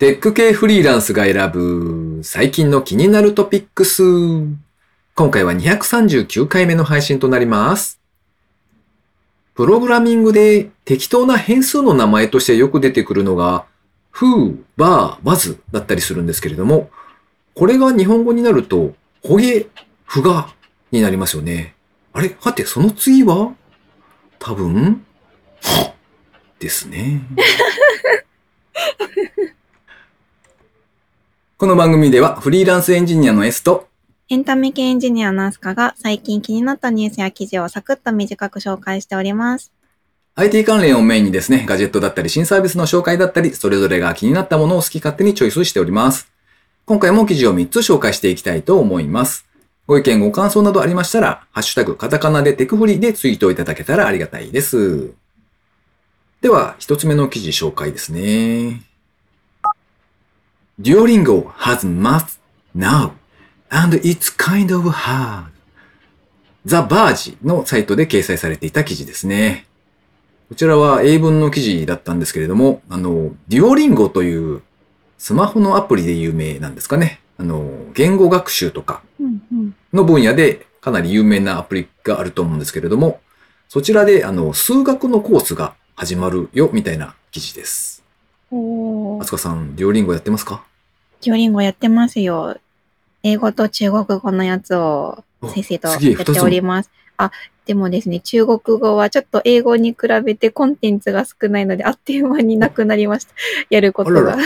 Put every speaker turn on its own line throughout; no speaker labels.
テック系フリーランスが選ぶ最近の気になるトピックス。今回は239回目の配信となります。プログラミングで適当な変数の名前としてよく出てくるのが、foo, bar, buzz だったりするんですけれども、これが日本語になると、ほげ、ふがになりますよね。あれ？はて、その次は？多分、はですね。この番組ではフリーランスエンジニアの S と
エンタメ系エンジニアのアスカが最近気になったニュースや記事をサクッと短く紹介しております。
IT 関連をメインにですね、ガジェットだったり新サービスの紹介だったり、それぞれが気になったものを好き勝手にチョイスしております。今回も記事を3つ紹介していきたいと思います。ご意見、ご感想などありましたら、ハッシュタグ、カタカナでテクフリでツイートいただけたらありがたいです。では、一つ目の記事紹介ですね。Duolingo has math now, and it's kind of hard. The Verge のサイトで掲載されていた記事ですね。こちらは英文の記事だったんですけれども、あの、デュオリンゴというスマホのアプリで有名なんですかね。あの、言語学習とか。の分野でかなり有名なアプリがあると思うんですけれども、そちらであの、数学のコースが始まるよ、みたいな記事です。
おー
あつかさん、デュオリンゴやってますか？
デュオリンゴやってますよ。英語と中国語のやつを先生とやっております。あ、でもですね、中国語はちょっと英語に比べてコンテンツが少ないので、あっという間になくなりました。やることが。
あら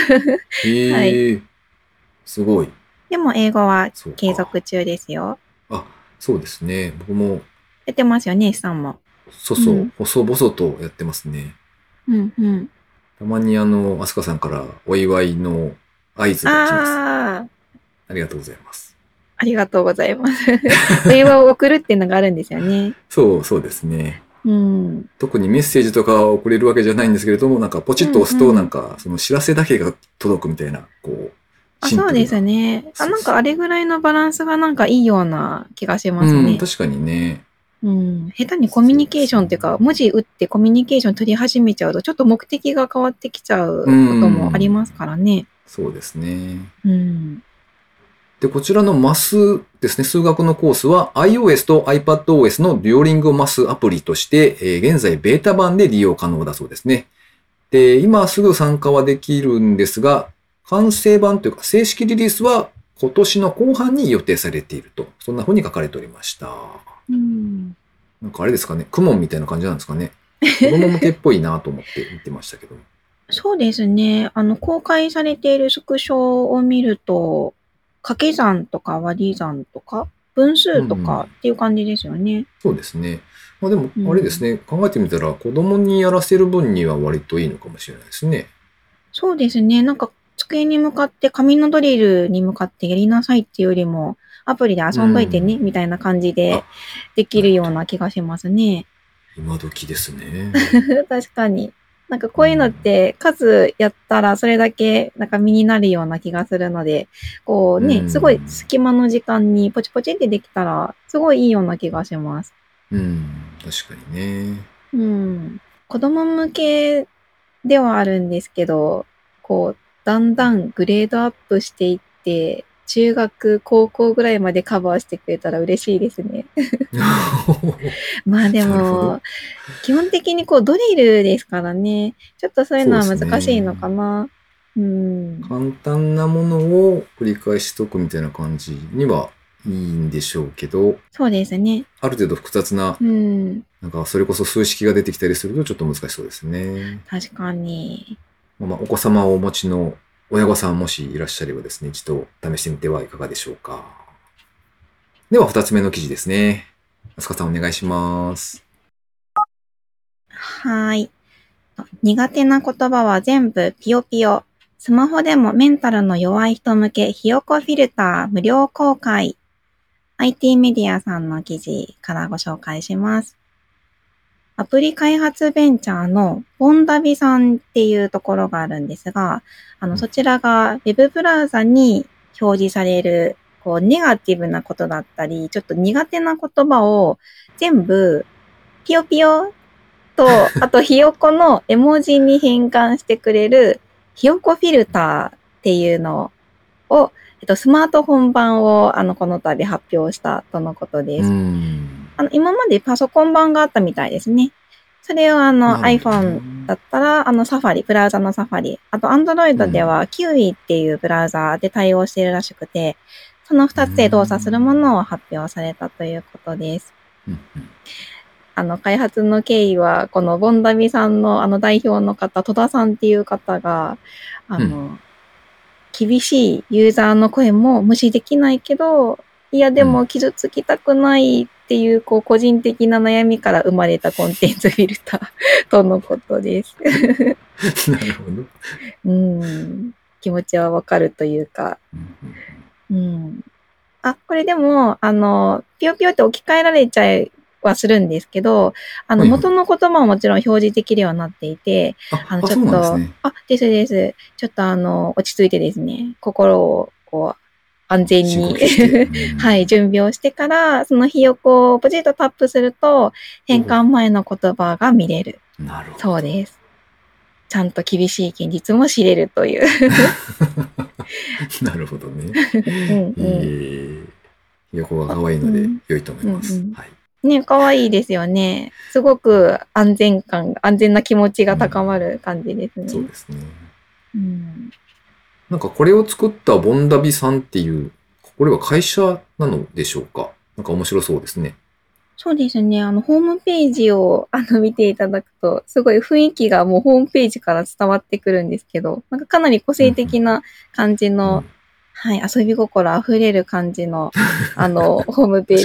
へえ、すごい。
でも英語は継続中ですよ。
あ、そうですね。僕も、
やってますよね、さんも。
そうそう、
うん
細々とやってますね。
うんうん。
たまにあの、アスカさんからお祝いの合図が来ます。
ああ、
ありがとうございます。
ありがとうございます。電話を送るっていうのがあるんですよね。
そう、そうですね。
うん。
特にメッセージとかを送れるわけじゃないんですけれども、なんかポチッと押すと、なんか、その知らせだけが届くみたいな、こう、
あ、そうですね。あ、なんかあれぐらいのバランスがなんかいいような気がします
うん、
ね。
確かにね。
うん。下手にコミュニケーションっていうか、文字打ってコミュニケーション取り始めちゃうと、ちょっと目的が変わってきちゃうこともありますからね。
そうですね。
うん。
で、こちらのマスですね、数学のコースは iOS と iPadOS の Duolingo マスアプリとして、えー現在ベータ版で利用可能だそうですね。で、今すぐ参加はできるんですが、完成版というか正式リリースは今年の後半に予定されていると、そんな風に書かれておりました。
うん。
なんかあれですかね、クモンみたいな感じなんですかね。子供向けっぽいなと思って見てましたけど。
そうですね。あの、公開されているスクショを見ると、掛け算とか割り算とか、分数とかっていう感じですよね。
そうですね。まあでも
う、ん
あれですね、考えてみたら子供にやらせる分には割といいのかもしれないですね。
そうですね。なんか、机に向かって、紙のドリルに向かってやりなさいっていうよりも、アプリで遊んどいてね、
うん
みたいな感じで
あ
できるような気がしますね。
今時ですね。
確かに。なんかこういうのって数やったらそれだけなんか身になるような気がするので、こうね、
うん
すごい隙間の時間にポチポチってできたら、すごいいいような気がします。
うん、確かにね。
うん。子供向けではあるんですけど、こう、だんだんグレードアップしていって、中学、高校ぐらいまでカバーしてくれたら嬉しいですね。まあでも、基本的にこうドリルですからね。ちょっとそういうのは難しいのかな。うん。
簡単なものを繰り返しとくみたいな感じにはいいんでしょうけど、
そうですね。
ある程度複雑な
う、ん。
なんかそれこそ数式が出てきたりするとちょっと難しそうですね。
確かに。
まあ、お子様をお持ちの親御さんもしいらっしゃればですね、一度試してみてはいかがでしょうか。では、二つ目の記事ですね。あすかさんお願いします。
はい。苦手な言葉は全部ピヨピヨ。スマホでもメンタルの弱い人向けひよこフィルター無料公開。IT メディアさんの記事からご紹介します。アプリ開発ベンチャーのボンダビさんっていうところがあるんですが、あの、そちらが Web ブラウザに表示される、こう、ネガティブなことだったり、ちょっと苦手な言葉を全部、ピヨピヨと、あとひよこの絵文字に変換してくれる、ひよこフィルターっっていうのを、えっと、スマートフォン版を、あの、この度発表したとのことで
う
す。
ん。
あの、今までパソコン版があったみたいですね。それをあの、iPhone だったら、あの、サファリ、ブラウザのサファリ。あと、Android では、キウイっていうブラウザで対応しているらしくて、その二つで動作するものを発表されたということです。
うん
あの、開発の経緯は、このボンダビさんのあの代表の方、戸田さんっていう方が、あの、厳しいユーザーの声も無視できないけど、いや、でも傷つきたくないっていう、こう、個人的な悩みから生まれたコンテンツフィルターとのことです。
う んなるほど。
うん。気持ちはわかるというか、
うん
うん。あ、これでも、あの、ぴよぴよって置き換えられちゃいはするんですけど、あの、元の言葉ももちろん表示できるようになっていて、
あ、
あの、ちょっと、
なんですね。
あ、ですです。ちょっとあの、落ち着いてですね、心を、こう、安全にはい、準備をしてから、その日をこう、ポチッとタップすると、変換前の言葉が見れる。
なるほど。
そうです。ちゃんと厳しい現実も知れるという。
なるほどね。
うん
え
う
ー、横が可愛いので良いと思います。
うんうん
はい。
ん。ね、可愛いですよね。すごく安全感、安全な気持ちが高まる感じですね。
そうですね。
うん
なんかこれを作ったボンダビさんっていう、これは会社なのでしょうか？なんか面白そうですね。
そうですね。あの、ホームページを、あの、見ていただくと、すごい雰囲気がもうホームページから伝わってくるんですけど、なんかかなり個性的な感じの、
うん
はい、遊び心あふれる感じの、あの、ホームペー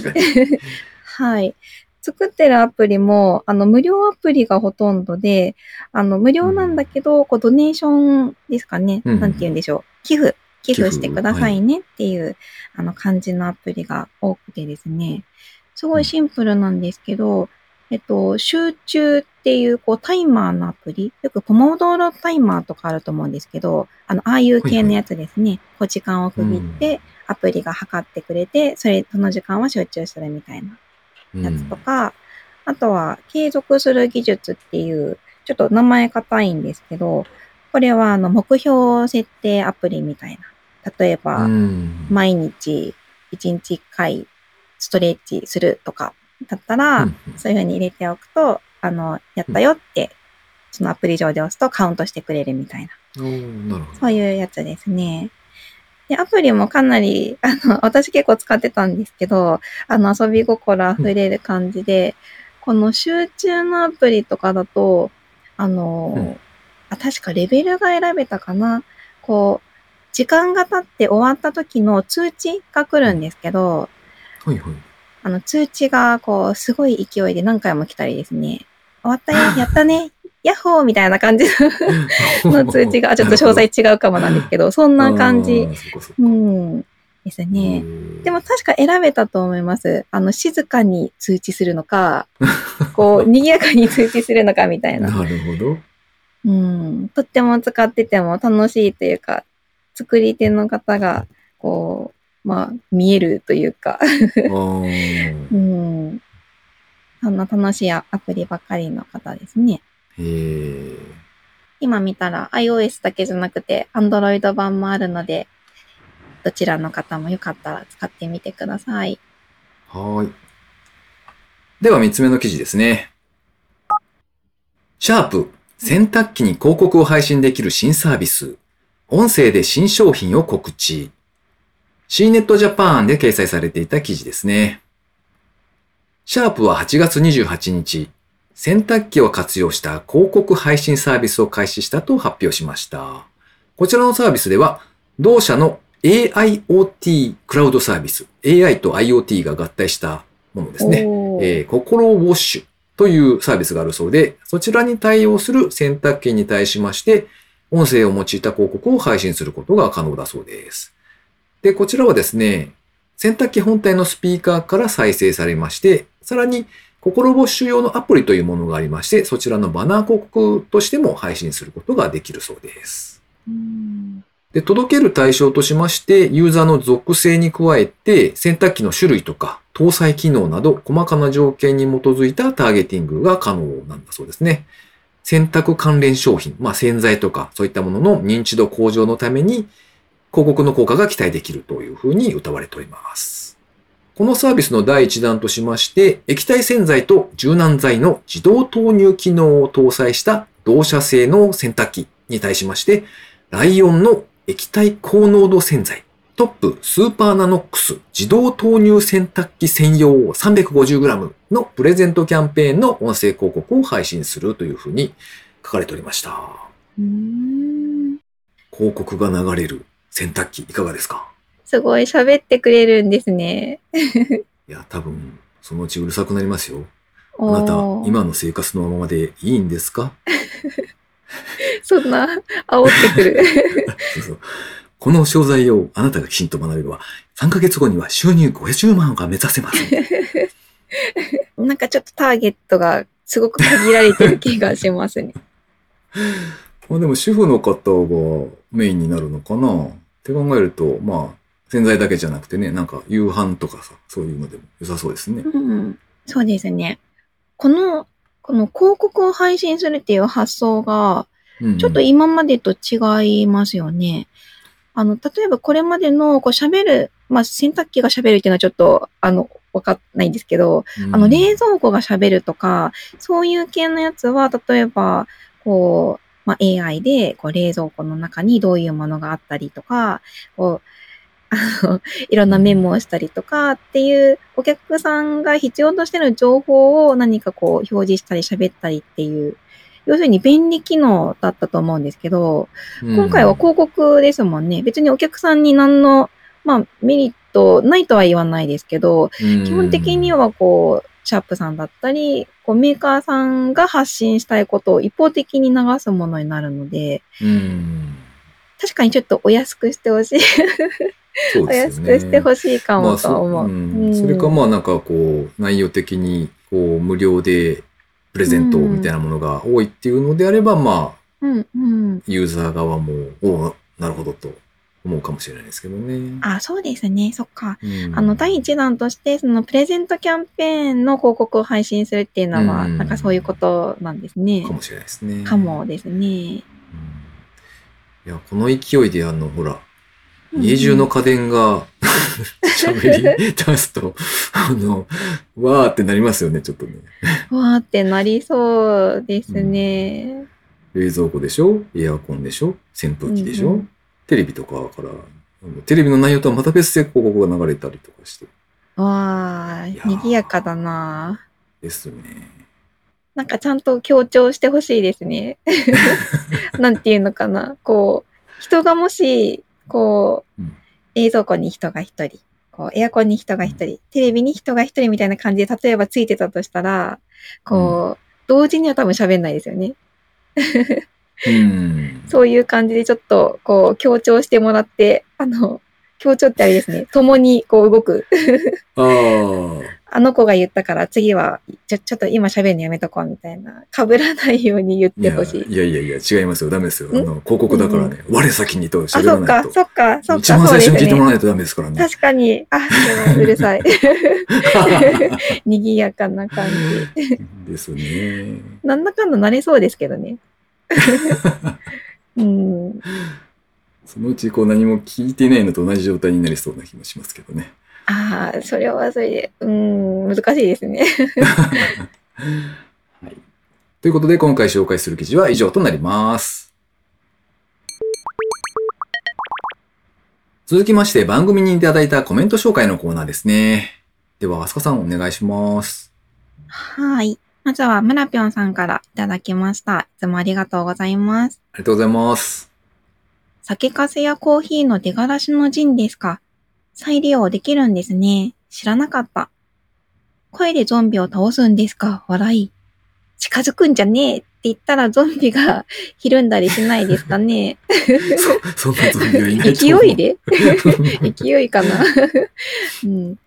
ジ。はい。作ってるアプリも、あの、無料アプリがほとんどで、あの、無料なんだけど、こう、ドネーションですかね。
うん
なんて言うんでしょう。寄付、寄付してくださいねっていう、あの、感じのアプリが多くてですね。すごいシンプルなんですけど、えっと、集中っていう、こう、タイマーのアプリ。よくポモドーロタイマーとかあると思うんですけど、あの、ああいう系のやつですね。こう、時間を区切って、アプリが測ってくれて、それ、その時間は集中するみたいなやつとか、あとは、継続する技術っていう、ちょっと名前硬いんですけど、これは、あの、目標設定アプリみたいな。例えば、
うん
毎日1日1回ストレッチするとかだったら、
うん
そういう風に入れておくと、あの、やったよって、そのアプリ上で押すとカウントしてくれるみたいな、
な。
そういうやつですね。で、アプリもかなり、あの、私結構使ってたんですけど、あの、遊び心溢れる感じで、この集中のアプリとかだと、あの、
うん
あ、確かレベルが選べたかな。こう、時間が経って終わった時の通知が来るんですけど、
はいはい。
あの、通知が、こう、すごい勢いで何回も来たりですね。終わったよ、やったね、ヤッホーみたいな感じの通知が、あちょっと詳細違うかもなんですけど、そんな感じうん。ですね。でも確か選べたと思います。あの、静かに通知するのか、こう、賑やかに通知するのかみたいな。
なるほど。
うん。とっても使ってても楽しいというか、作り手の方が、こう、まあ、見えるというか、うん。そんな楽しいアプリばっかりの方ですね。
へえ。
今見たら iOS だけじゃなくて Android 版もあるので、どちらの方もよかったら使ってみてください。
はーい。では三つ目の記事ですね。シャープ、洗濯機に広告を配信できる新サービス。音声で新商品を告知。C ネットジャパンで掲載されていた記事ですね。シャープは8月28日、洗濯機を活用した広告配信サービスを開始したと発表しました。こちらのサービスでは、同社の AIoT クラウドサービス、AI と IoT が合体したものですね。えー、心ウォッシュというサービスがあるそうで、そちらに対応する洗濯機に対しまして、音声を用いた広告を配信することが可能だそうです。で、こちらはですね、洗濯機本体のスピーカーから再生されまして、さらに、心ウォッシュ用のアプリというものがありまして、そちらのバナー広告としても配信することができるそうです。
うん
で、届ける対象としまして、ユーザーの属性に加えて、洗濯機の種類とか、搭載機能など、細かな条件に基づいたターゲティングが可能なんだそうですね。洗濯関連商品、まあ洗剤とか、そういったものの認知度向上のために、広告の効果が期待できるというふうに謳われております。このサービスの第一弾としまして、液体洗剤と柔軟剤の自動投入機能を搭載した同社製の洗濯機に対しまして、ライオンの液体高濃度洗剤、トップスーパーナノックス自動投入洗濯機専用 350g のプレゼントキャンペーンの音声広告を配信するというふうに書かれておりました。広告が流れる洗濯機いかがですか？
すごい喋ってくれるんですね。
いや、多分、そのうちうるさくなりますよ。あなた今の生活のままでいいんですか？
そんな、煽ってくる。
そうそうこの商材をあなたがきちんと学べば、3ヶ月後には収入50万が目指せます。
なんかちょっとターゲットがすごく限られてる気がしますね。
まあでも主婦の方がメインになるのかな？って考えると、まあ、洗剤だけじゃなくてね、なんか夕飯とかさ、そういうのでも良さそうですね。
うん。そうですね。この、この広告を配信するっていう発想が、
うん
ちょっと今までと違いますよね。あの、例えばこれまでの、こう喋る、まあ、洗濯機が喋るっていうのはちょっと、あの、わかんないんですけど、あの、冷蔵庫が喋るとか、そういう系のやつは、例えば、こう、まあ、AI で、こう、冷蔵庫の中にどういうものがあったりとか、こう、あの、いろんなメモをしたりとかっていう、お客さんが必要としてる情報を何かこう、表示したり喋ったりっていう、要するに便利機能だったと思うんですけど、
うん
今回は広告ですもんね。別にお客さんに何の、まあ、メリットないとは言わないですけど、基本的にはこう、シャープさんだったり、こうメーカーさんが発信したいことを一方的に流すものになるので、
うん。
確かにちょっとお安くしてほしい。
そう
お
ですよね。
安くしてほしいかも
まあそ
と思う。
うん
うん
それかまあなんかこう、内容的にこう無料でプレゼントみたいなものが多いっていうのであれば、まあ、
うんうん。
ユーザー側も、おなるほどと思うかもしれないですけどね。
あ、そうですね。そっか。
うん
あの、第一弾として、そのプレゼントキャンペーンの広告を配信するっていうのは、
うん
なんかそういうことなんですね。
かもしれないですね。
かもですね。
うんいや、この勢いであの、ほら、
うん
家中の家電が喋り出すと、あの、わーってなりますよね、ちょっとね。
わーってなりそうですね。
冷蔵庫でしょ？エアコンでしょ？扇風機でしょ、
うんうん
テレビとかから、テレビの内容とはまた別で広告が流れたりとかして。
わー賑やかだな
ですね。
なんかちゃんと強調してほしいですね。なんていうのかな。こう、人がもし、こう
うん、
冷蔵庫に人が一人、こう、エアコンに人が一人、テレビに人が一人みたいな感じで、例えばついてたとしたら、こう、同時には多分喋んないですよね。
うん。
そういう感じでちょっと、こう、強調してもらって、あの、強調ってあれですね。共にこう動く。
ああ。
あの子が言ったから次は、ちょ、ちょっと今喋るのやめとこうみたいな。被らないように言ってほしい。
いやいやいや、違いますよ。ダメですよ。あ
ん
の、広告だからね。我先にと
あ、
喋らないと。
そっか、そっ
一
か、そうです
番最初に聞いてもらわ
ね。
ないとダメですからね。
確かに、あ、うるさい。賑やかな感じ。
ですね。
なんだかんだ慣れそうですけどね。うん。
そのうちこう何も聞いていないのと同じ状態になりそうな気もしますけどね。
ああ、それはそれで、うん、難しいですね。
はい。ということで今回紹介する記事は以上となります。続きまして番組にいただいたコメント紹介のコーナーですね。では、あすかさんお願いします。
はい。まずは、村ぴょんさんからいただきました。いつもありがとうございます。
ありがとうございます。
酒粕やコーヒーの出がらしのジンですか？再利用できるんですね。知らなかった。声でゾンビを倒すんですか？笑い。近づくんじゃねえって言ったらゾンビが ひるんだりしないですかね。
そ、そんなゾンビはいない。
勢いで？勢いかな。うん。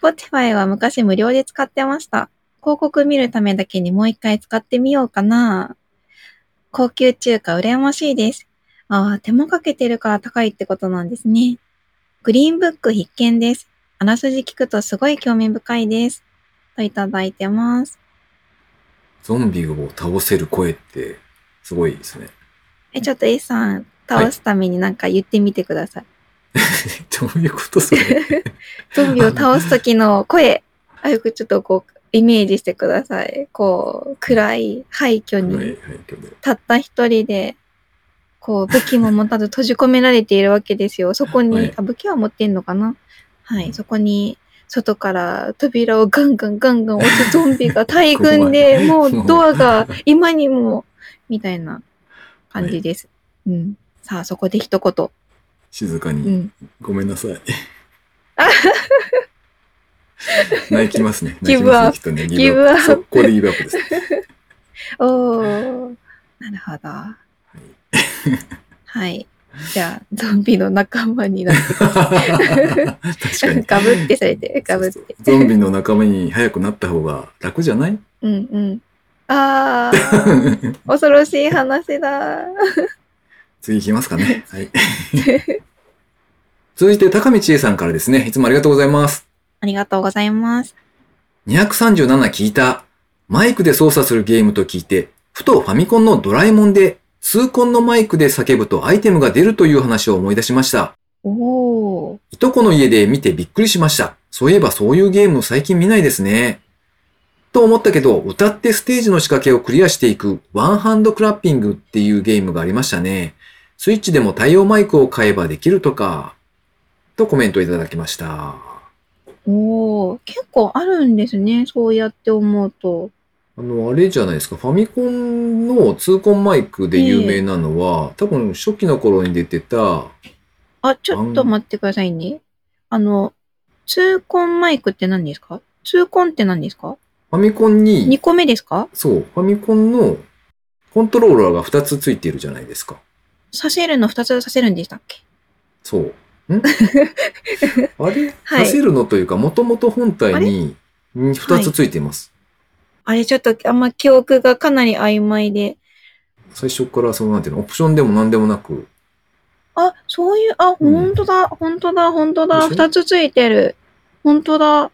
Spotify は昔無料で使ってました。広告見るためだけにもう一回使ってみようかな。高級中華羨ましいです。ああ、手間かけてるから高いってことなんですね。グリーンブック必見です。あらすじ聞くとすごい興味深いです。といただいてます。
ゾンビを倒せる声ってすごいですね。
え、ちょっと A さん、倒すためになんか言ってみてください。
どういうことそれ？
ゾンビを倒す時の声、あよくちょっとこう、イメージしてください。こう、暗い廃墟に、たった一人で、こう、武器も持たず閉じ込められているわけですよ。そこに、
はい
あ、武器は持ってんのかな？はい、そこに、外から扉をガンガンガンガン押すゾンビが大群で、もうドアが今にも、みたいな感じです。うん。さあ、そこで一言。う
静かに、
ん。
ごめんなさい。泣きますね。
ギブアップ
泣きますねきっとね、
ギブアップ
速攻でギブアップです。
おー、なるほど。はい。じゃあ、ゾンビの仲間になって
確かに。
ガブってされて、ガブって。
そうそうゾンビの仲間に早くなった方が楽じゃない？
うんうん。あー、恐ろしい話だ。
次行きますかね。はい。続いて、高見千恵さんからですね。いつもありがとうございます。
ありがとうございます。
237聞いた。マイクで操作するゲームと聞いて、ふとファミコンのドラえもんで、痛恨のマイクで叫ぶとアイテムが出るという話を思い出しました。
おー。
いとこの家で見てびっくりしました。そういえばそういうゲーム最近見ないですね。と思ったけど、歌ってステージの仕掛けをクリアしていくワンハンドクラッピングっていうゲームがありましたね。スイッチでも対応マイクを買えばできるとか、とコメントいただきました。
おー。結構あるんですね。そうやって思うと。
あの、あれじゃないですか。ファミコンの痛恨マイクで有名なのは、多分初期の頃に出てた、
あ、ちょっと待ってくださいね。あの、痛恨マイクって何ですか？痛恨って何ですか？
ファミコン
?2
に、
個目ですか？
そう、ファミコンのコントローラーが2つついているじゃないですか。
させるの2つさせるんでしたっけ？
そう。ん？あれ、
はい
させるのというか、もともと本体に2つついています。
あれちょっとあんま記憶がかなり曖昧で。
最初からその、なんていうの、オプションでも何でもなく、
あ、そういう、あ、
うん
ほんとだ、ほんとだ、ほんとだ、
でしょ？
二つついてる。ほんとだ。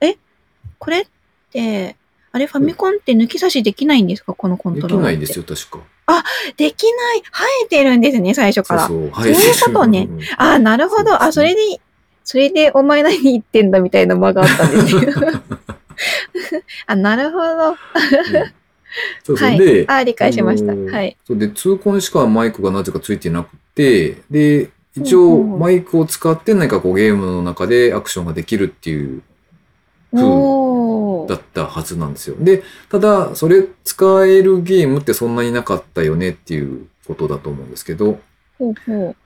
え？これって、あれファミコンって抜き差しできないんですか？このコン
でき
トローラーって。
ないですよ、確か。
できない。生えてるんですね、最初から。
そうそう。
そういうことね
うん
あ、なるほど。あ、それで、それでお前何言ってんだみたいな間があったんですね。あ、なるほど。
そうそう。
はい
で、
あ、理解しました。
あのー
はい。
そうで、痛恨しかマイクがなぜかついてなくて、で、一応
うんうん
マイクを使って何かこうゲームの中でアクションができるっていう
おー。
だったはずなんですよ。で、ただ、それ使えるゲームってそんなになかったよねっていうことだと思うんですけど、
ほうほう。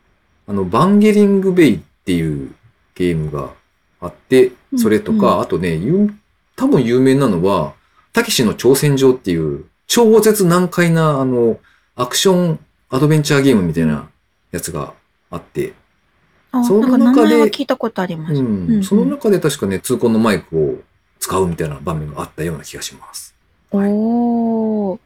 あの、バンゲリングベイっていうゲームがあって、それとか、
うん
あとね、有多分有名なのは、たけしの挑戦状っていう、超絶難解な、あの、アクションアドベンチャーゲームみたいなやつがあって、
あ、
その中で
聞いたことあります。
う
うんうん
ん、その中で確かね、痛恨のマイクを使うみたいな場面があったような気がします。
おー。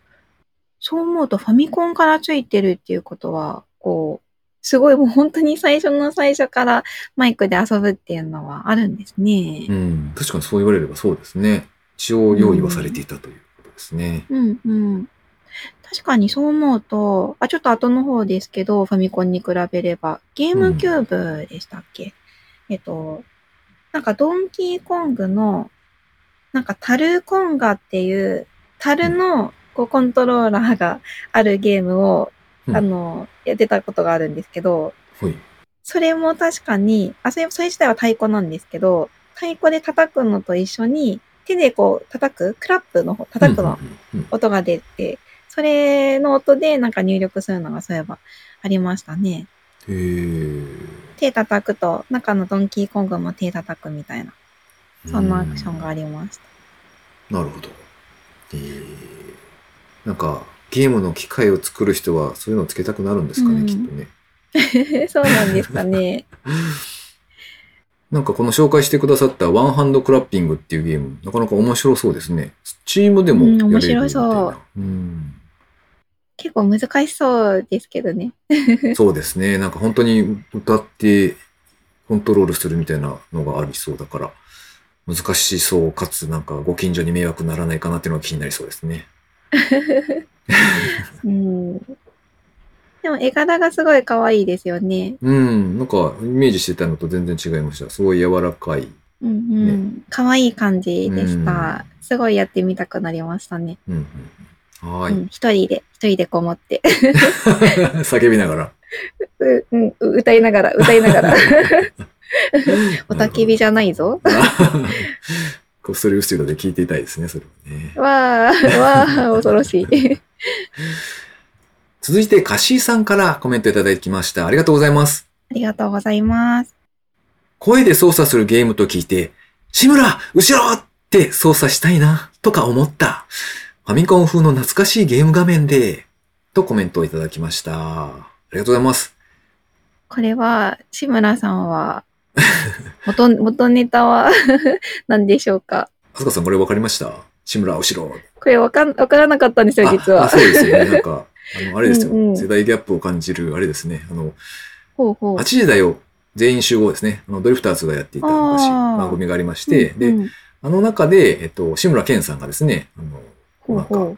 そう思うとファミコンからついてるっていうことは、こう、すごいもう本当に最初の最初からマイクで遊ぶっていうのはあるんですね
う。ん、確かにそう言われればそうですね。一応用意はされていたということですね。
うんうん。確かにそう思うと、あ、ちょっと後の方ですけど、ファミコンに比べれば、ゲームキューブでしたっけ、えっと、なんかドンキーコングの、なんかタルコンガっていう、タルのこうコントローラーがあるゲームを、
うん
あの、やってたことがあるんですけど、
はい。そ
それも確かに、あ、それ、それ自体は太鼓なんですけど、太鼓で叩くのと一緒に、手でこう叩く、クラップの方、叩くの音が出て、それの音でなんか入力するのがそういえばありましたね。
うんへー
手叩くと、中のドンキーコングも手叩くみたいな、そんなアクションがありました。
なるほど。えーなんか、ゲームの機械を作る人はそういうのをつけたくなるんですかね、
うん
きっとね。
そうなんですかね。
なんかこの紹介してくださったワンハンドクラッピングっていうゲーム、なかなか面白そうですね。チームでもやれるみたいな。
うん面白そう
うん
結構難しそうですけどね。
そうですね。なんか本当に歌ってコントロールするみたいなのがありそうだから、難しそう、かつなんかご近所に迷惑ならないかなっていうのが気になりそうですね。
うん。ででも絵柄がすごい可愛いですよね。
うん。なんか、イメージしてたのと全然違いました。すごい柔らかい。
うんうん。可愛い感じでした。すごいやってみたくなりましたね。
うんうん。はーい。
うん、一人で、一人でこもって。
叫びながら。
う、うん、う歌いながら、歌いながら。おたき火じゃないぞ。
こっそり後ろで聞いていたいですね、それはね。
わー、わー、恐ろしい。
続いて、カシーさんからコメントいただきました。ありがとうございます。
ありがとうございます。
声で操作するゲームと聞いて、志村後ろって操作したいな、とか思った。ファミコン風の懐かしいゲーム画面で、とコメントをいただきました。ありがとうございます。
これは、志村さんは、元、元ネタは 何でしょうか？
あすかさんこれ分かりました志村後ろ。
これわかん、わからなかったんですよ、実は
ああ。そうですよね。なんか、あの、あれですよ。
うんうん
世代ギャップを感じる、あれですね。あの、
ほうほう
8。時だよ。全員集合ですね。あの、ドリフターズがやっていた昔、番組がありまして、で、
うんうん
あの中で、えっと、志村けんさんがですね、あの、なんか、
ほうほ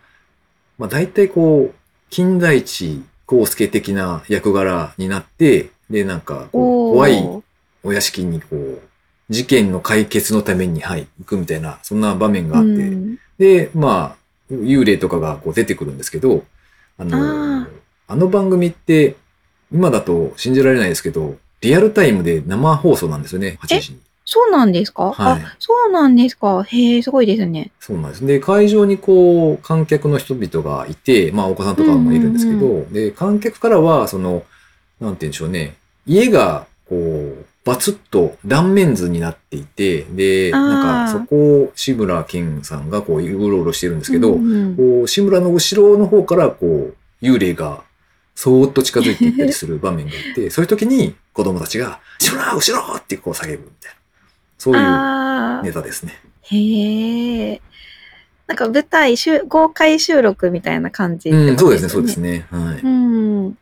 まあ、大体こう、金田一光介的な役柄になって、で、なんか怖いお屋敷にこう、事件の解決のために、はい、行くみたいな、そんな場面があって、
うん
で、まあ、幽霊とかがこう出てくるんですけど、あの、
あ
あの番組って、今だと信じられないですけど、リアルタイムで生放送なんですよね、8時に。
そうなんですか、
はい。
あ、そうなんですか。へえ、すごいですね。
そうなんです。で、会場にこう、観客の人々がいて、まあ、お子さんとかもいるんですけど、
うん。
で、観客からは、その、なんて言うんでしょうね、家が、こう、バツッと断面図になっていて、で、なんか、そこを志村けんさんがこう、うろうろしてるんですけど、
うんうん
こう、志村の後ろの方から、こう、幽霊が、そーっと近づいていったりする場面があって、そういう時に子供たちが、志村後ろってこう叫ぶみたいな。そういう
あ
ネタですね。
ーへえ。なんか舞台、公開収録みたいな感じって
うん、そうですね、そうです
ね。
ね。はい。
うん。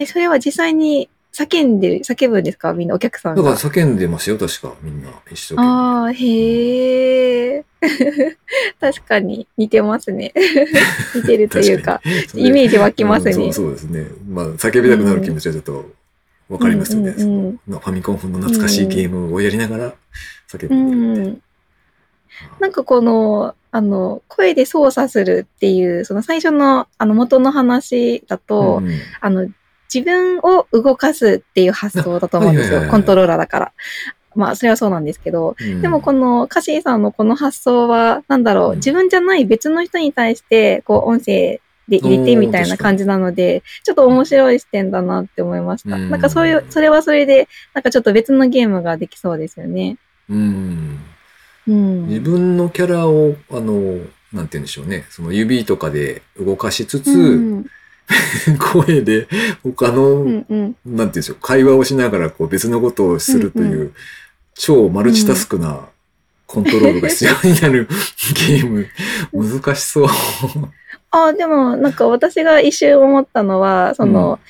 え、それは実際に叫んでる、叫ぶんですか？みんなお客さん
だから
が。
叫んでますよ、確か、みんな。一生懸命。
ああ、へえ。確かに似てますね。似てるというか、
それ
イメージ湧きますね。
うんそうそうですね。まあ、叫びたくなる気持ちはちょっとわかりますよね。
うんうんうん
そのファミコン風の懐かしいゲームをやりながら叫ぶ
うん
みたいな。
ん。なんかこの、あの、声で操作するっていう、その最初の、あの、元の話だと、
うん
あの、自分を動かすっていう発想だと思うんですよコントローラーだから。まあ、それはそうなんですけど、
うん
でもこのカシーさんのこの発想は、なんだろう、
うん
自分じゃない別の人に対して、こう、音声で入れてみたいな感じなので、ちょっと面白い視点だなって思いました。
うん
なんかそういう、それはそれで、なんかちょっと別のゲームができそうですよね。
うん。
うん。
自分のキャラを、あの、なんて言うんでしょうね。その指とかで動かしつつ、
うん
声で他の、
うんうん。
なんて言うんでしょう、会話をしながらこう別のことをするという、
うん
超マルチタスクなコントロールが必要になるゲーム、難しそう。
あ、でもなんか私が一瞬思ったのは、その、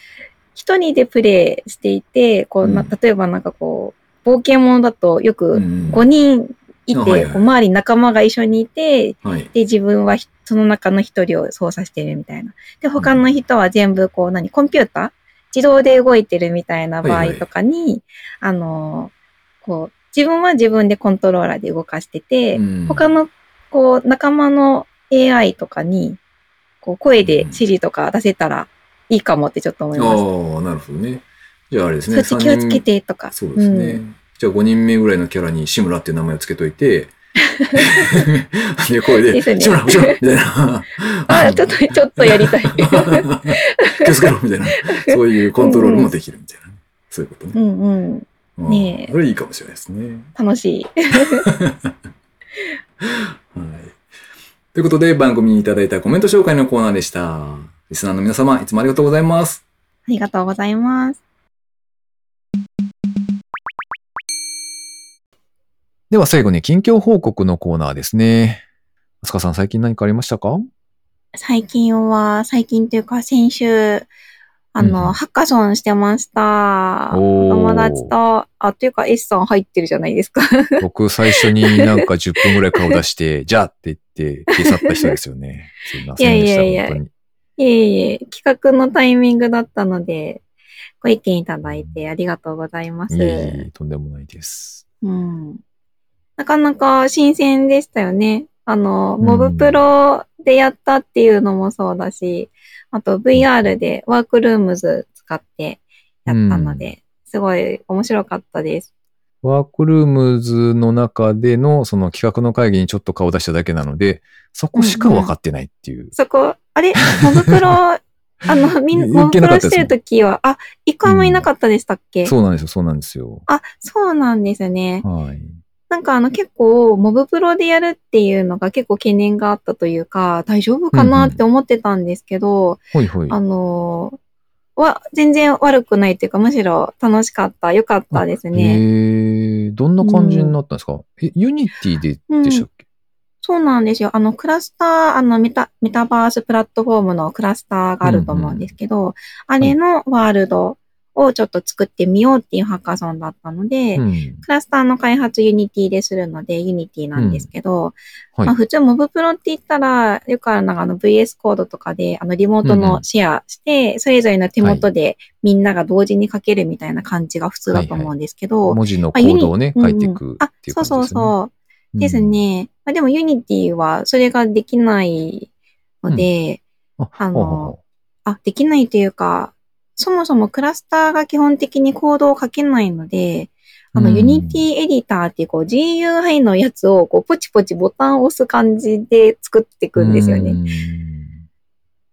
一、人でプレイしていて、こうな、
うん。
例えばなんかこう、冒険者だとよく
うん
5人いて、
あはいはい
りに仲間が一緒にいて、
はい。
で、自分はひその中の一人を操作してるみたいな。で、他の人は全部こう、何、コンピューター自動で動いてるみたいな場合
はいはい
とかに、あの、こう、自分は自分でコントローラーで動かしてて、
うん
他の、こう、仲間の AI とかに、こう、声で指示とか出せたらいいかもってちょっと思いました。
ああ、なるほどね。じゃああれです
そ
ね。
っち気をつけてとか。
そうですね。
ん
じゃあ5人目ぐらいのキャラに志村っていう名前をつけといて、で、声で、志村、後ろみたいな。
あ、ちょっと、ちょっとやりたい。
気をつけろみたいな。そういうコントロールもできるみたいな。そういうことね。
うんうん。
うん
ねえ
それいいかもしれないですね。
楽しい。
はい。ということで、番組にいただいたコメント紹介のコーナーでした。リスナーの皆様、いつもありがとうございます。
ありがとうございます。
では最後に近況報告のコーナーですね。あすかさん、最近何かありましたか？
最近は、最近というか先週、あの、
うん
ハッカソンしてました。友達と、あ、というか S さん入ってるじゃないですか。
僕、最初になんか10分ぐらい顔出して、じゃあって言って消え去った人ですよね。すいませんでした、
いやいやいや
本当に。
いえいえ、企画のタイミングだったので、ご意見いただいてありがとうございます。
いえいえ、とんでもないです。
うん。なかなか新鮮でしたよね。あの、
うん
モブプロでやったっていうのもそうだし、あと VR でワークルームズ使ってやったので、すごい面白かったです。
ワークルームズの中でのその企画の会議にちょっと顔出しただけなので、そこしか分かってないっていう。
そこ、あれ？モブプロ、あの、みんな、
い
モブプロしてるときは、あ、一回もいなかったでしたっけ、
そうなんですよ、そうなんですよ。
あ、そうなんですね。
はい。
なんかあの結構、モブプロでやるっていうのが結構懸念があったというか、大丈夫かなって思ってたんですけど、
ほいほい。
あのーは、全然悪くないというか、むしろ楽しかった、良かったですね。
えー、どんな感じになったんですか、え、 Unity ででしたっけ、
そうなんですよ。あの、 cluster、あのメタ、メタバースプラットフォームのクラスターがあると思うんですけど、あれのワールドをちょっと作ってみようっていうハッカソンだったので、
うん。
クラスターの開発 Unity でするので、 Unity なんですけど、
はい
まあ普通モブプロって言ったら、よくあるのがあの VS コードとかで、あのリモートのシェアして、それぞれの手元でみんなが同時に書けるみたいな感じが普通だと思うんですけど、
文字のコードをね、
まあ
書いていく
あ
っていう感じですね。
そうそうそう。ですね。まあ、でも Unity はそれができないので、
うん。あ、
の、あ、できないというか、そもそもクラスターが基本的にコードを書けないので、あの、
うん
Unity エディターっていうこう GUI のやつをこうポチポチボタンを押す感じで作っていくんですよね。
うん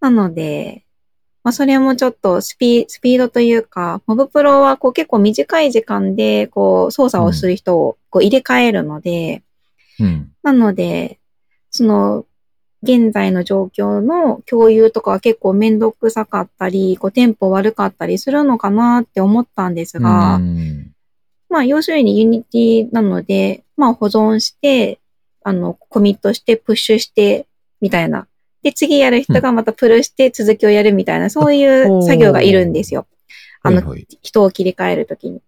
なので、まあそれもちょっとスピスピードというか、モブプロはこう結構短い時間でこう操作をする人をこう入れ替えるので、
うん。
なので、その、現在の状況の共有とかは結構めんどくさかったり、こうテンポ悪かったりするのかなって思ったんですが、
うん
まあ要するに Unity なので、まあ保存して、あの、コミットして、プッシュして、みたいな。で、次やる人がまたプルして続きをやるみたいな、そういう作業がいるんですよ。あの、
はいはい。
人を切り替えるときに。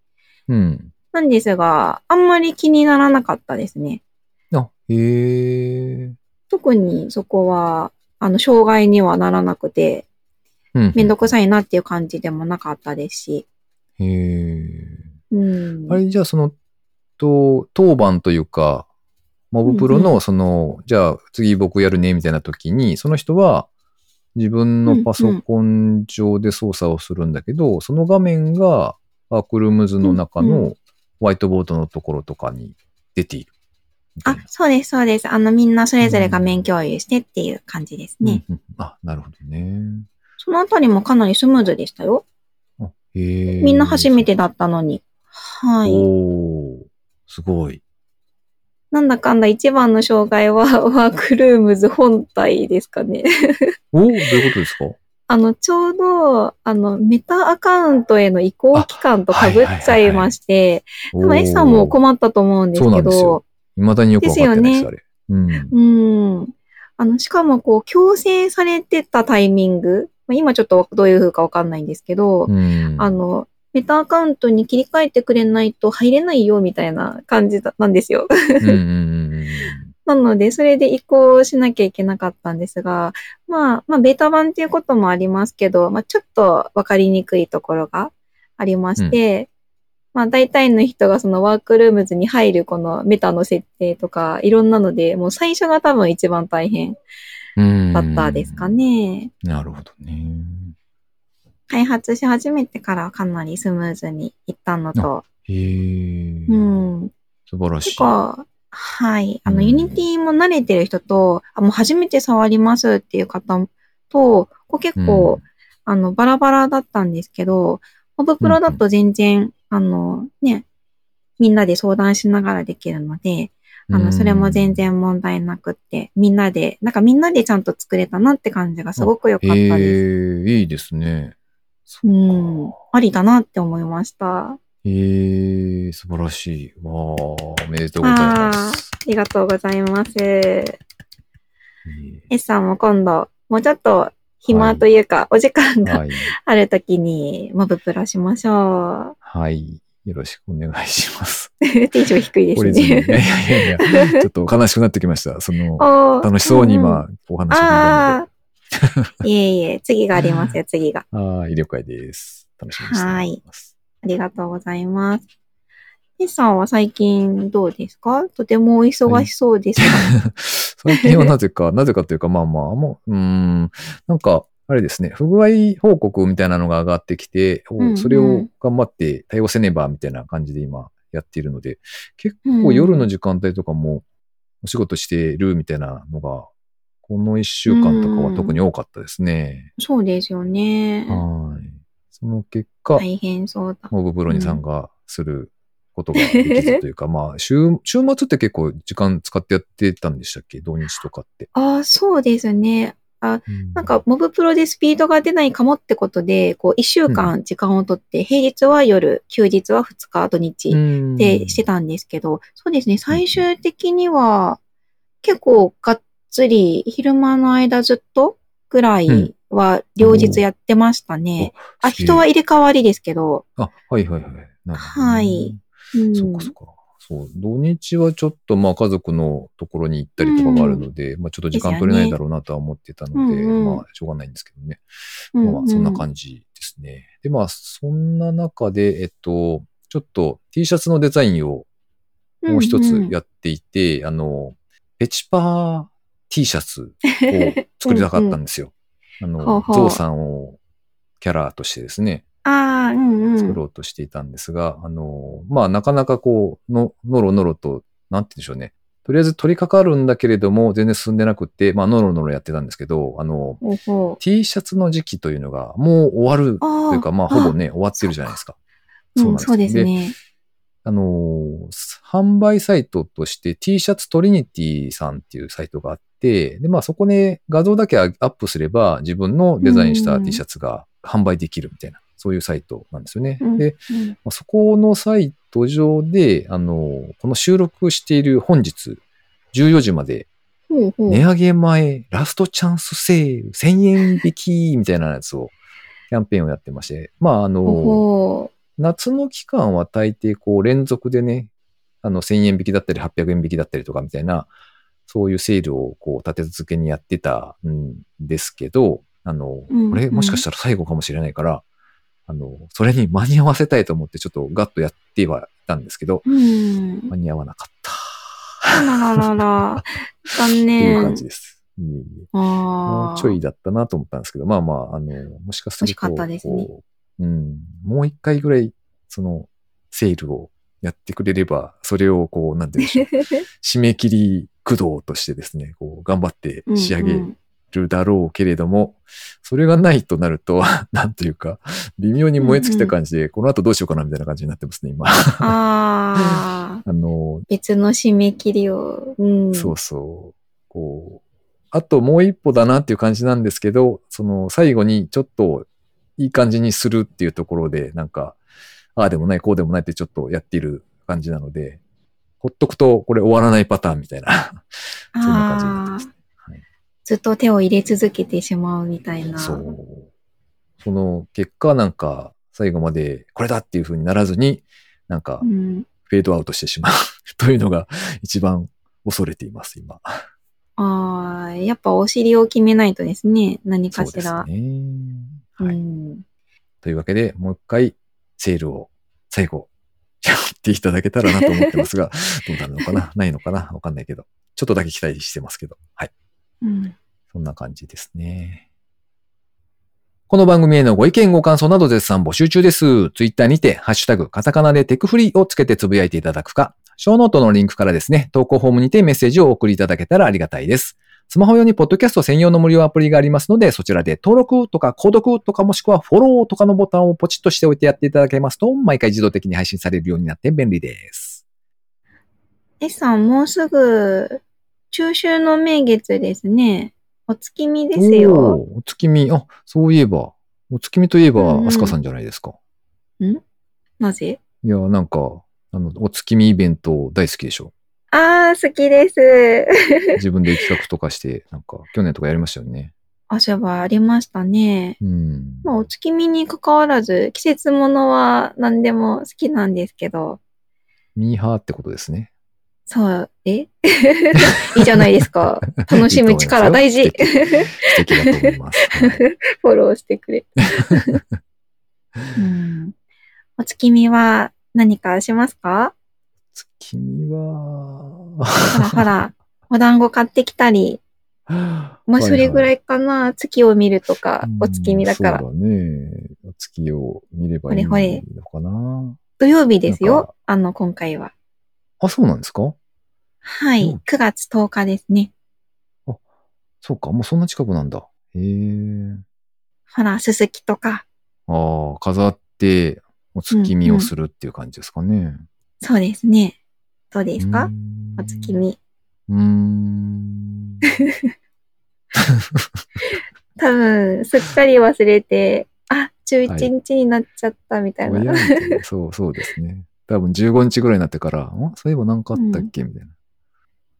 うん。
なんですが、あんまり気にならなかったですね。
あ、へえ。
特にそこは、あの、障害にはならなくて、
うん。
めんどくさいなっていう感じでもなかったですし。
へえ。
うん。
あれ、じゃあその、と、当番というか、モブプロ
うんう
の、その、じゃあ次僕やるね、みたいな時に、その人は自分のパソコン上で操作をするんだけど、その画面がワークルームズの中
うんう
のホワイトボードのところとかに出ている。
あそうです、そうです。あの、みんなそれぞれ画面共有してっていう感じですね。
うんうんあ、なるほどね。
そのあたりもかなりスムーズでしたよ。
あへえ。
みんな初めてだったのに。はい。
おーすごい。
なんだかんだ一番の障害は ワークルームズ本体ですかね。
おーどういうことですか？
あの、ちょうど、あの、メタアカウントへの移行期間と被っちゃいまして、多分 S さんも困ったと思うんです
そうな
けど
んですよ、未だによくわかってないです、
です
あれ。うん。
うん。あの、しかもこう、強制されてたタイミング、まあ今ちょっとどういう風かわかんないんですけど、
うん。
あの、メタアカウントに切り替えてくれないと入れないよみたいな感じだなんですよ。
うんうんうんうん
なので、それで移行しなきゃいけなかったんですが、まあ、まあ、ベータ版っていうこともありますけど、まあ、ちょっとわかりにくいところがありまして、まあ、大体の人がそのワークルームズに入るこのメタの設定とか、いろんなので、もう最初が多分一番大変
うん。
だったですかね。
なるほどね。
開発し始めてからかなりスムーズにいったのと、
へえ。
うん。
素晴らしい。
はい。あの、
うん
Unity も慣れてる人と、あ、もう初めて触りますっていう方と、こう結構、あの、バラバラだったんですけど、モブプロだと全然、あの、ね、みんなで相談しながらできるので、あの、それも全然問題なくって、みんなで、なんかみんなでちゃんと作れたなって感じがすごく良かった
へ
です。
え、いいですね。
うん。ありだなって思いました。
へえ、素晴らしい。わあ、おめでとうございます。
ありがとうございます。
へ
S さんも今度、もうちょっと暇というか、お時間が
えはい。
あるときに、モブプロしましょ
はい。よろしくお願いします。
う。テンション低いです
懲りずに。いやい
ね。
やいやいや、ちょっと悲しくなってきました。その、楽しそうに今、お話を聞いたので。
いえいえ、次がありますよ、次が。
はい、了解です。楽しみにしています。
ありがとうございます。テスさんは最近どうですか？とてもお忙しそうですが。
最近はなぜか、なぜかというか、まあまあ、もう、うーん、なんか、あれですね、不具合報告みたいなのが上がってきて、お
うんうん
それを頑張って対応せねばみたいな感じで今やっているので、結構夜の時間帯とかもお仕事してるみたいなのが、この一週間とかは特に多かったですね。
そうですよね。
はい。その結果、
大変そうだ。
モブプロに参加することができずというか、まあ、週、週末って結構時間使ってやってたんでしたっけ？土日とかって。
ああ、そうですね。あ、
うん。
なんか、モブプロでスピードが出ないかもってことで、こう、一週間時間をとって、平日は夜、休日は二日、土日。
うん。
でしてたんですけど、そうですね、最終的には、結構がっつり、昼間の間ずっとぐらいは、両日やってましたね。あ、人は入れ替わりですけど、
あ、はいはいはい。
はい。うん、
そっかそっか。そう。土日はちょっとまあ家族のところに行ったりとかがあるので、まあちょっと時間取れないだろうなとは思ってたので、
でねうんうん
まあしょうがないんですけどね。
うん
まあまあそんな感じですね。でまあそんな中で、えっと、ちょっと T シャツのデザインをもう一つやっていて、あの、ペチパー T シャツを 作りたかったんですよ。あ
ほう
の、
ほう
ゾウさんをキャラとしてですね、
ああ、うんうん。
作ろうとしていたんですが、あの、まあなかなかこう、の、のろのろと、なんて言うんでしょうね。とりあえず取り掛かるんだけれども、全然進んでなくって、まあのろのろやってたんですけど、あの、T シャツの時期というのがもう終わる
あ
というか、まあほぼね、終わってるじゃないですか。
うん、そうですね。
あのー販売サイトとして T シャツトリニティさんっていうサイトがあって、で、まあそこで画像だけアップすれば自分のデザインした T シャツが販売できるみたいな、そういうサイトなんですよね。
うん。
で、
うん。
まあそこのサイト上で、あのーこの収録している本日14時まで値上げ前ラストチャンスセール1000円引きみたいなやつをキャンペーンをやってまして、まああの夏の期間は大抵こう連続でね、あの1000円引きだったり800円引きだったりとかみたいな、そういうセールをこう立て続けにやってたんですけど、あの、
うん。
これもしかしたら最後かもしれないから、あの、それに間に合わせたいと思ってちょっとガッとやってはいたんですけど、
う。うん。
間に合わなかった。
あらららら。残
っていう
念。
感じです。いえいえ
ああ。
もうちょいだったなと思ったんですけど、まあまあ、あの、もしかすると、
ね
こううん、もう一回ぐらい、その、セールをやってくれれば、それをこう、なんて言うんでしょう、締め切り駆動としてですね、こう、頑張って仕上げ
うんうん
るだろうけれども、それがないとなると、なんというか、微妙に燃え尽きた感じで、この後どうしようかなみたいな感じになってますね、今。
ああ。
あの、
別の締め切りを。うん。
そうそう。こう、あともう一歩だなっていう感じなんですけど、その最後にちょっといい感じにするっていうところで、なんか、ああでもない、こうでもないってちょっとやっている感じなので、ほっとくとこれ終わらないパターンみたいな、そんな感じになってます
ずっと手を入れ続けてしまうみたいな。
そう。その結果なんか最後までこれだっていう風にならずに、なんか
うん。
フェードアウトしてしまうというのが一番恐れています、今。
ああ、やっぱお尻を決めないとですね。何
そうです
かしら。
ね。
う
はい。
ん。
というわけで、もう一回、セールを最後、やっていただけたらなと思ってますが、どうなるのかなないのかなわかんないけど。ちょっとだけ期待してますけど。はい。
うん。
そんな感じですね。この番組へのご意見ご感想など絶賛募集中です。ツイッターにて、ハッシュタグ、カタカナでテクフリーをつけてつぶやいていただくか、ショーノートのリンクからですね、投稿フォームにてメッセージをお送りいただけたらありがたいです。スマホ用にポッドキャスト専用の無料アプリがありますので、そちらで登録とか購読とかもしくはフォローとかのボタンをポチッとしておいてやっていただけますと、毎回自動的に配信されるようになって便利です。
S さん、もうすぐ、中秋の名月ですね。お月見ですよ。
お月見、あ、そういえば、お月見といえば、アスカさんじゃないですか。
なぜ？
いや、なんか、あの、お月見イベント大好きでしょ。
ああ、好きです。
自分で企画とかして、なんか、去年とかやりましたよね。
あ、そういえばありましたね。
うん。
まあ、お月見に関わらず、季節ものは何でも好きなんですけど、
ミーハーってことですね。
そう、え？いいじゃないですか。楽しむ力大事。
いい素敵だと思います。はい
フォローしてくれ。うん、お月見は何かしますか？
月見は、
ほらほら、お団子買ってきたり、まあそれぐら
い
いかな、月を見るとか、お月見だから。
そうだね。お月を見ればいいの
ほれ
かな。
土曜日ですよ
か、
あの、今回は。
あ、そうなんですか？
はい、
うん
9月10日ですね。
そうか、もうそんな近くなんだ。へえ。
ほら、すすきとか。
ああ、飾って、お月見をするっていう感じですかね。
そうですね。どうですか？お月。見。
うーん。
多分、すっかり忘れて、あ、11日になっちゃったみたいな。
おやみたいなそう、そうですね。多分15日ぐらいになってから、ん？そういえば何かあったっけ？みたいな。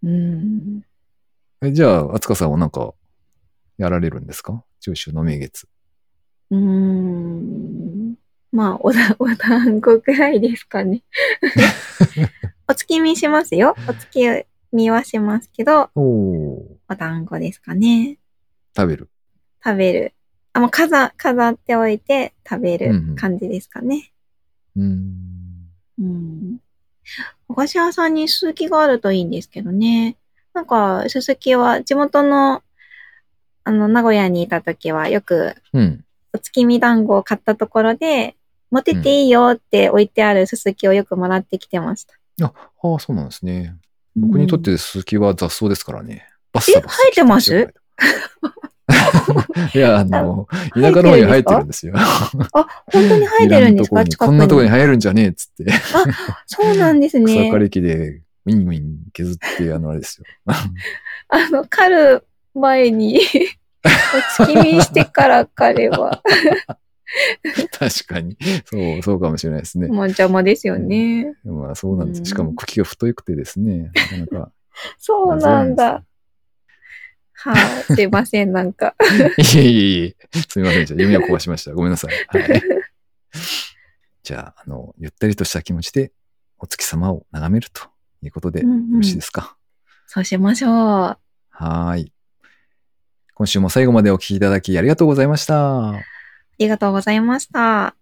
うん。
え、じゃあ、あつかさんはなんか、やられるんですか？中秋の名月。
うーん。まあ、おだ、お団子くらいですかね。お月見しますよ。お月見はしますけど、
おお
お団子ですかね。
食べる。
食べる。あ、もう飾、飾っておいて食べ
うんうん
る感じですかね。
うーん。
うん。お菓子屋さんにすすきがあるといいんですけどね。なんか、すすきは地元の、あの、名古屋にいた時はよく
うん。
お月見団子を買ったところで、持ってっていいよって置いてあるすすきをよくもらってきてました。
あ、ああ、そうなんですね。僕にとっ
うん
てススキは雑草ですからね。バッ
え
サバサ
生えてます？
いや、あの、田舎の方に生えてるんですよ。
あ、本当に生えてるんですか？
こんなとこに
に。
生えるんじゃねえっつって、
そうなんです
草
ね
刈。り機でウィンウィン削って、あの、あれですよ。
あの、狩る前に、お月見してから狩れば、
確かに。そう、そうかもしれないですね。
もう邪魔ですよね。
まあそうなんです。しかも茎が太くてですね、なかなか。
そうなんだ。はい、すいません、なんか。
いえいえいえ、すみません。じゃあ夢を壊しました。ごめんなさい。はい。じゃあ、あの、ゆったりとした気持ちでお月様を眺めるということでよ
うんうん
ろしいですか？
そうしましょう。
はーい。今週も最後までお聞きいただきありがとうございました。
ありがとうございました。